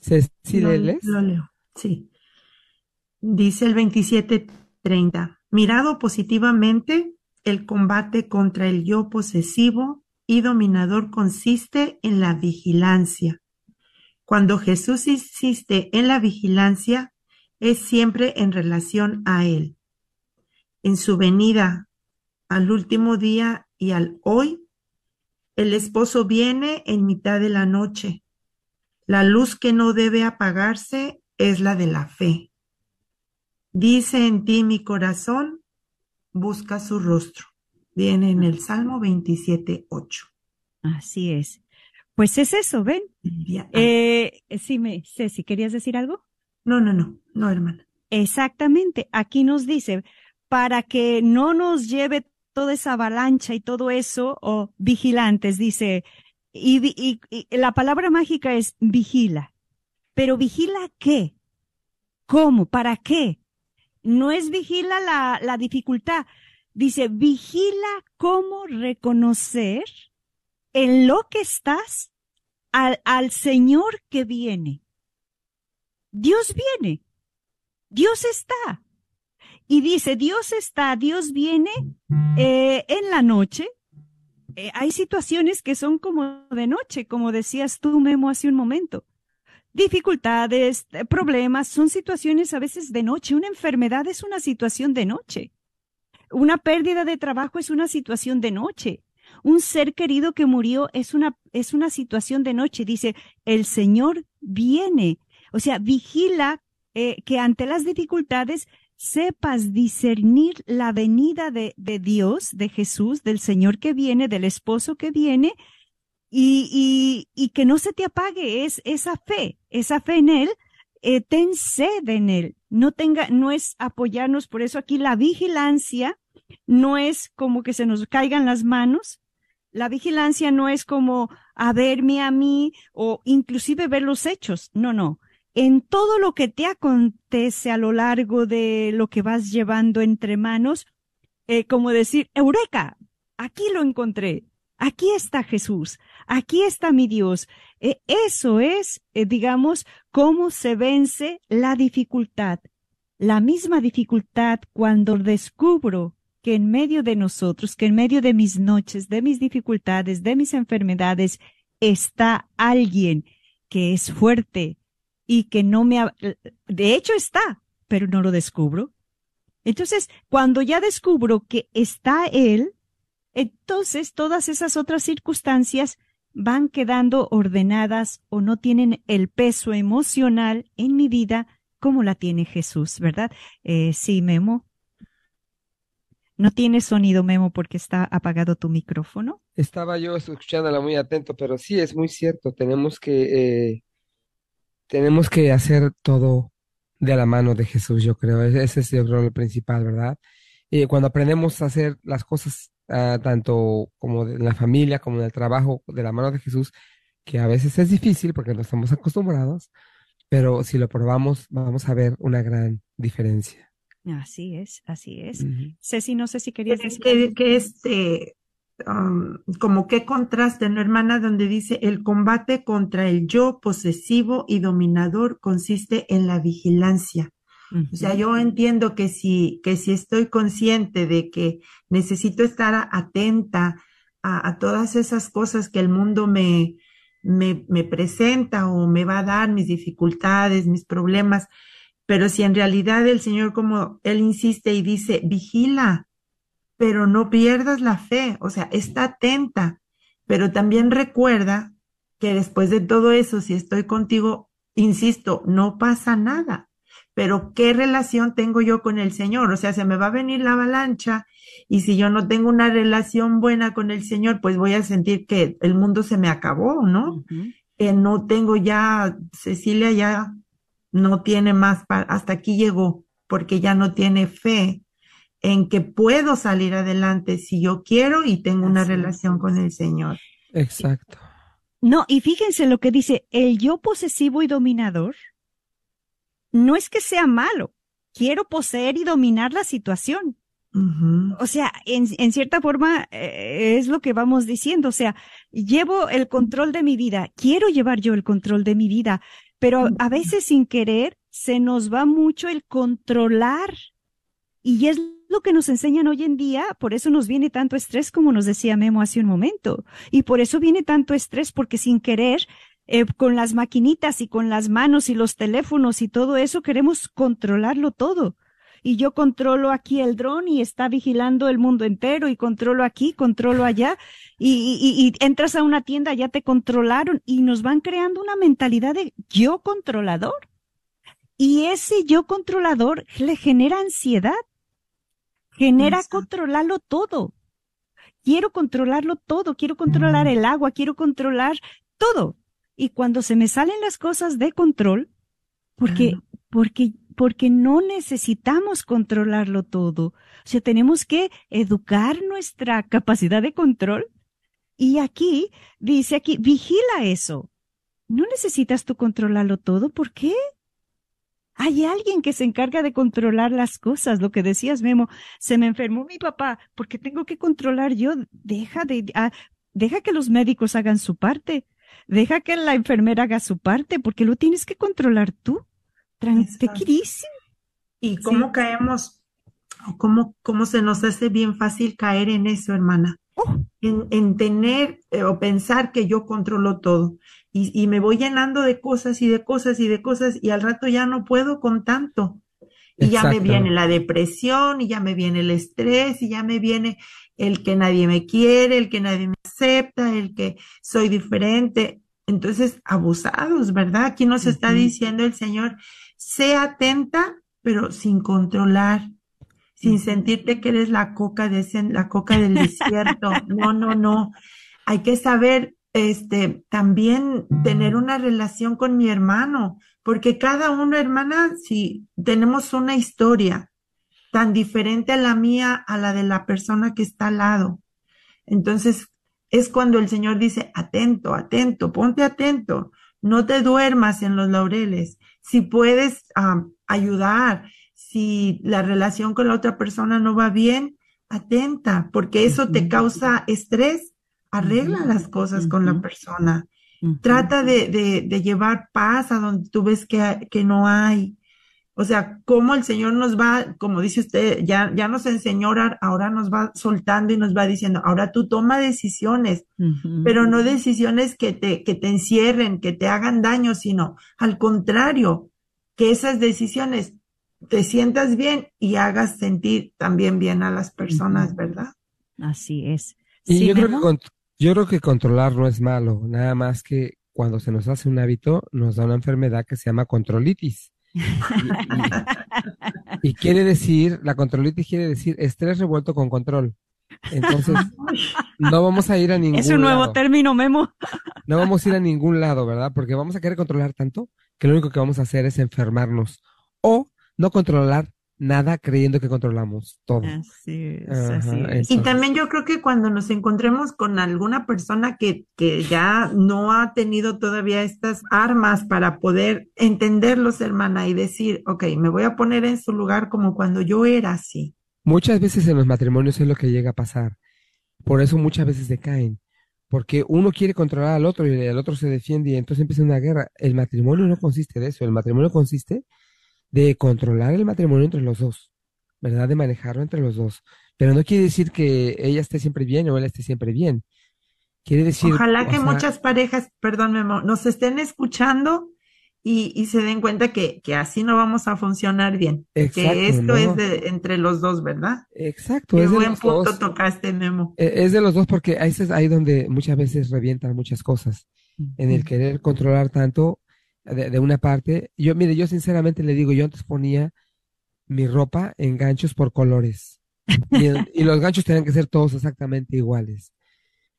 ¿Sí, lo, lo leo, sí. Dice el 2730. Mirado positivamente, el combate contra el yo posesivo y dominador consiste en la vigilancia. Cuando Jesús insiste en la vigilancia, es siempre en relación a Él. En su venida al último día y al hoy, el esposo viene en mitad de la noche. La luz que no debe apagarse es la de la fe. Dice en ti mi corazón, busca su rostro. Viene en el Salmo 27, 8. Así es. Pues es eso, ven. Eh, sí, me, Ceci, ¿querías decir algo? No, no, no, no, hermana. Exactamente. Aquí nos dice, para que no nos lleve toda esa avalancha y todo eso, o vigilantes, dice, y, la palabra mágica es vigila. Pero vigila qué? ¿Cómo? ¿Para qué? no es vigila la, la dificultad, dice, vigila cómo reconocer en lo que estás al, al Señor que viene. Dios viene, Dios está. Y dice, Dios está, Dios viene eh, en la noche. Eh, hay situaciones que son como de noche, como decías tú, Memo, hace un momento dificultades, eh, problemas, son situaciones a veces de noche. Una enfermedad es una situación de noche. Una pérdida de trabajo es una situación de noche. Un ser querido que murió es una, es una situación de noche. Dice, el Señor viene. O sea, vigila que ante las dificultades sepas discernir la venida de, Dios, de Jesús, del Señor que viene, del esposo que viene, y, y, y que no se te apague es esa fe, esa fe en Él, eh, ten sed en Él, no tenga, no es apoyarnos, por eso aquí la vigilancia no es como que se nos caigan las manos, la vigilancia no es como a verme a mí o inclusive ver los hechos, no, no. En todo lo que te acontece a lo largo de lo que vas llevando entre manos, eh, como decir, Eureka, aquí lo encontré, aquí está Jesús, aquí está mi Dios. E, eso es, eh, digamos, cómo se vence la dificultad. La misma dificultad cuando descubro que en medio de nosotros, que en medio de mis noches, de mis dificultades, de mis enfermedades, está alguien que es fuerte y que no me... Ha... De hecho está, pero no lo descubro. Entonces, cuando ya descubro que está Él, entonces todas esas otras circunstancias van quedando ordenadas o no tienen el peso emocional en mi vida como la tiene Jesús, ¿verdad? Eh, sí, Memo. No tiene sonido, Memo, porque está apagado tu micrófono. Estaba yo escuchándola muy atento, pero sí, es muy cierto. Tenemos que, eh, tenemos que hacer todo de la mano de Jesús, yo creo. Ese es el rol principal, ¿verdad? Y cuando aprendemos a hacer las cosas Ah, tanto como en la familia como en el trabajo de la mano de Jesús, que a veces es difícil porque no estamos acostumbrados, pero si lo probamos vamos a ver una gran diferencia. Así es, así es. Ceci, no sé si querías decir. Que, que este, um, como qué contraste, ¿no, hermana? Donde dice, el combate contra el yo posesivo y dominador consiste en la vigilancia. O sea, yo entiendo que si, que si estoy consciente de que necesito estar atenta a, todas esas cosas que el mundo me, me, me, presenta o me va a dar, mis dificultades, mis problemas, pero si en realidad el Señor, como Él insiste y dice, vigila, pero no pierdas la fe, o sea, está atenta, pero también recuerda que después de todo eso, si estoy contigo, insisto, no pasa nada pero ¿qué relación tengo yo con el Señor? O sea, se me va a venir la avalancha y si yo no tengo una relación buena con el Señor, pues voy a sentir que el mundo se me acabó, ¿no? que no tengo ya, Cecilia ya no tiene más, hasta aquí llegó, porque ya no tiene fe en que puedo salir adelante si yo quiero y tengo una relación con el Señor. Exacto. No, y fíjense lo que dice, el yo posesivo y dominador no es que sea malo, quiero poseer y dominar la situación. O sea, en, en cierta forma eh, es lo que vamos diciendo, o sea, llevo el control de mi vida, quiero llevar yo el control de mi vida, pero a veces sin querer se nos va mucho el controlar. Y es lo que nos enseñan hoy en día, por eso nos viene tanto estrés como nos decía Memo hace un momento. Y por eso viene tanto estrés porque sin querer eh, con las maquinitas y con las manos y los teléfonos y todo eso queremos controlarlo todo. Y yo controlo aquí el dron y está vigilando el mundo entero y controlo aquí, controlo allá y, y, y entras a una tienda, ya te controlaron y nos van creando una mentalidad de yo controlador. Y ese yo controlador le genera ansiedad, genera controlarlo todo. Quiero controlarlo todo, quiero controlar el agua, quiero controlar todo. Y cuando se me salen las cosas de control, porque, porque, porque no necesitamos controlarlo todo. O sea, tenemos que educar nuestra capacidad de control. Y aquí, dice aquí, vigila eso. No necesitas tú controlarlo todo. ¿Por qué? Hay alguien que se encarga de controlar las cosas. Lo que decías, Memo, se me enfermó mi papá porque tengo que controlar yo. Deja de, ah, deja que los médicos hagan su parte. Deja que la enfermera haga su parte, porque lo tienes que controlar tú. Tranquilísimo. ¿Y cómo caemos? ¿Cómo, ¿Cómo se nos hace bien fácil caer en eso, hermana? Oh. En, en, tener eh, o pensar que yo controlo todo. Y, y, me voy llenando de cosas y de cosas y de cosas y al rato ya no puedo con tanto. Y ya me viene la depresión y ya me viene el estrés y ya me viene el que nadie me quiere, el que nadie me acepta, el que soy diferente. Entonces, abusados, ¿verdad? Aquí nos está diciendo el Señor, sea atenta, pero sin controlar, sin sentirte que eres la coca de la coca del desierto. No, no, no. Hay que saber, este, también tener una relación con mi hermano, porque cada uno, hermana, si tenemos una historia, tan diferente a la mía, a la de la persona que está al lado. Entonces, es cuando el Señor dice, atento, atento, ponte atento, no te duermas en los laureles. Si puedes ayudar, si la relación con la otra persona no va bien, atenta, porque eso te causa estrés. Arregla las cosas con la persona. Trata de, de, de, llevar paz a donde tú ves que, que no hay. O sea, cómo el Señor nos va, como dice usted, ya, ya nos enseñó, ahora nos va soltando y nos va diciendo, ahora tú toma decisiones, pero no decisiones que te, que te encierren, que te hagan daño, sino al contrario, que esas decisiones te sientas bien y hagas sentir también bien a las personas, ¿verdad? Así es. Y yo, creo que, yo creo que controlar no es malo, nada más que cuando se nos hace un hábito, nos da una enfermedad que se llama controlitis y, quiere decir, la controlitis quiere decir estrés revuelto con control. Entonces, no vamos a ir a ningún Es un nuevo término, Memo. No vamos a ir a ningún lado, ¿verdad? Porque vamos a querer controlar tanto que lo único que vamos a hacer es enfermarnos o no controlar nada creyendo que controlamos todo. Así es, así es. Y también yo creo que cuando nos encontremos con alguna persona que, que ya no ha tenido todavía estas armas para poder entenderlos, hermana, y decir, ok, me voy a poner en su lugar como cuando yo era así. Muchas veces en los matrimonios es lo que llega a pasar. Por eso muchas veces decaen. Porque uno quiere controlar al otro y el otro se defiende y entonces empieza una guerra. El matrimonio no consiste de eso. El matrimonio consiste de controlar el matrimonio entre los dos, ¿verdad? De manejarlo entre los dos. Pero no quiere decir que ella esté siempre bien o él esté siempre bien. Quiere decir. Ojalá que muchas parejas, perdón, Memo, nos estén escuchando y, y se den cuenta que, que, así no vamos a funcionar bien. Exacto, que esto es de entre los dos, ¿verdad? Exacto. Qué es buen punto tocaste, Memo. E, es de los dos porque ahí es ahí donde muchas veces revientan muchas cosas. En el querer controlar tanto de, una parte. Yo, mire, yo sinceramente le digo, yo antes ponía mi ropa en ganchos por colores. Y, los ganchos tenían que ser todos exactamente iguales.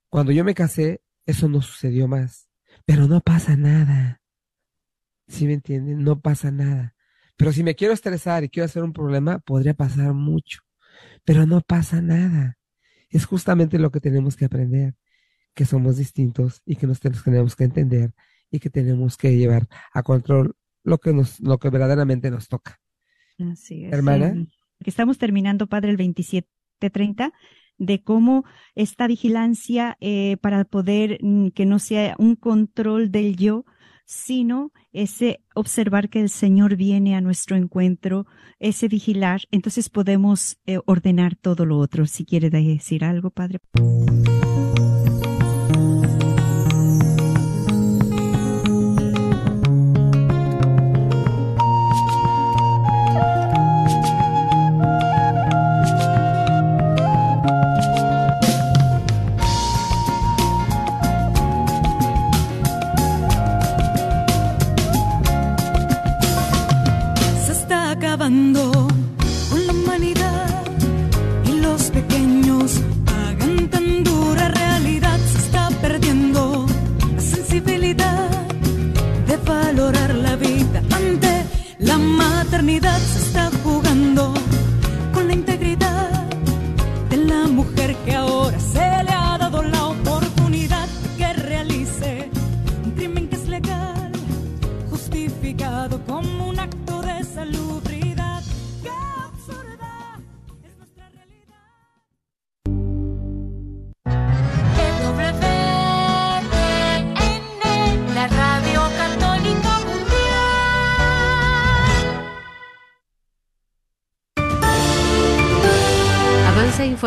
Cuando yo me casé, eso no sucedió más. pero no pasa nada. ¿Sí me entienden? No pasa nada. Pero si me quiero estresar y quiero hacer un problema, podría pasar mucho, pero no pasa nada. Es justamente lo que tenemos que aprender, que somos distintos y que nos tenemos que entender y que tenemos que llevar a control lo que nos, lo que verdaderamente nos toca. Así es. Hermana. estamos terminando, padre, el 2730 de cómo esta vigilancia eh, para poder mm, que no sea un control del yo, sino ese observar que el Señor viene a nuestro encuentro, ese vigilar, entonces podemos eh, ordenar todo lo otro. Si quiere decir algo, Padre.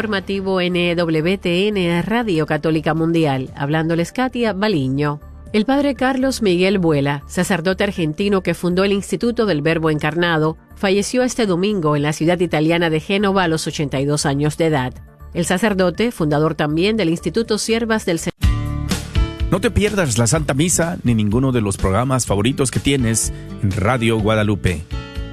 Informativo NWTN Radio Católica Mundial, hablándoles Katia Baliño. El padre Carlos Miguel Vuela, sacerdote argentino que fundó el Instituto del Verbo Encarnado, falleció este domingo en la ciudad italiana de Génova a los 82 años de edad. El sacerdote, fundador también del Instituto Siervas del No te pierdas la Santa Misa ni ninguno de los programas favoritos que tienes en Radio Guadalupe.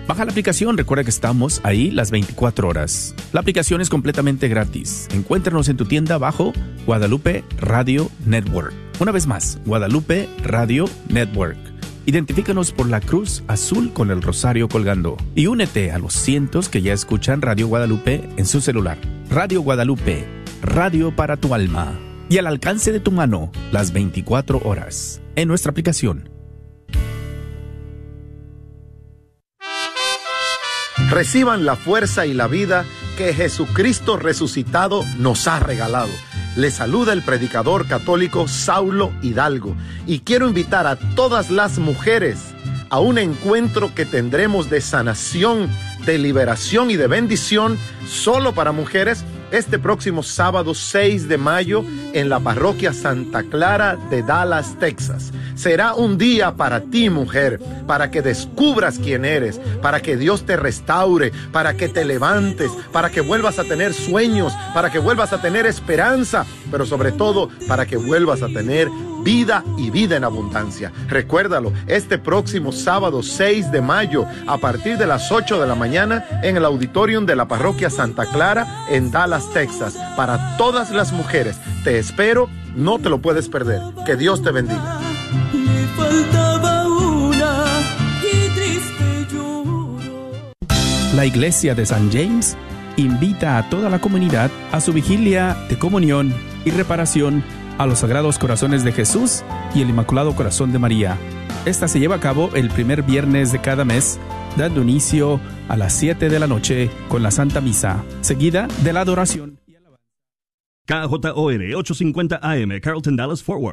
Baja la aplicación, recuerda que estamos ahí las 24 horas. La aplicación es completamente gratis. Encuéntranos en tu tienda bajo Guadalupe Radio Network. Una vez más, Guadalupe Radio Network. Identifícanos por la cruz azul con el rosario colgando y únete a los cientos que ya escuchan Radio Guadalupe en su celular. Radio Guadalupe, radio para tu alma y al alcance de tu mano las 24 horas en nuestra aplicación. Reciban la fuerza y la vida que Jesucristo resucitado nos ha regalado. Les saluda el predicador católico Saulo Hidalgo y quiero invitar a todas las mujeres a un encuentro que tendremos de sanación, de liberación y de bendición solo para mujeres este próximo sábado 6 de mayo en la parroquia Santa Clara de Dallas, Texas. Será un día para ti, mujer, para que descubras quién eres, para que Dios te restaure, para que te levantes, para que vuelvas a tener sueños, para que vuelvas a tener esperanza, pero sobre todo para que vuelvas a tener vida y vida en abundancia. Recuérdalo, este próximo sábado 6 de mayo, a partir de las 8 de la mañana, en el auditorium de la parroquia Santa Clara, en Dallas, Texas, para todas las mujeres. Te espero, no te lo puedes perder. Que Dios te bendiga. La iglesia de San James invita a toda la comunidad a su vigilia de comunión y reparación a los Sagrados Corazones de Jesús y el Inmaculado Corazón de María. Esta se lleva a cabo el primer viernes de cada mes, dando inicio a las 7 de la noche con la Santa Misa, seguida de la adoración. KJOR 850 AM, Carlton Dallas Forward.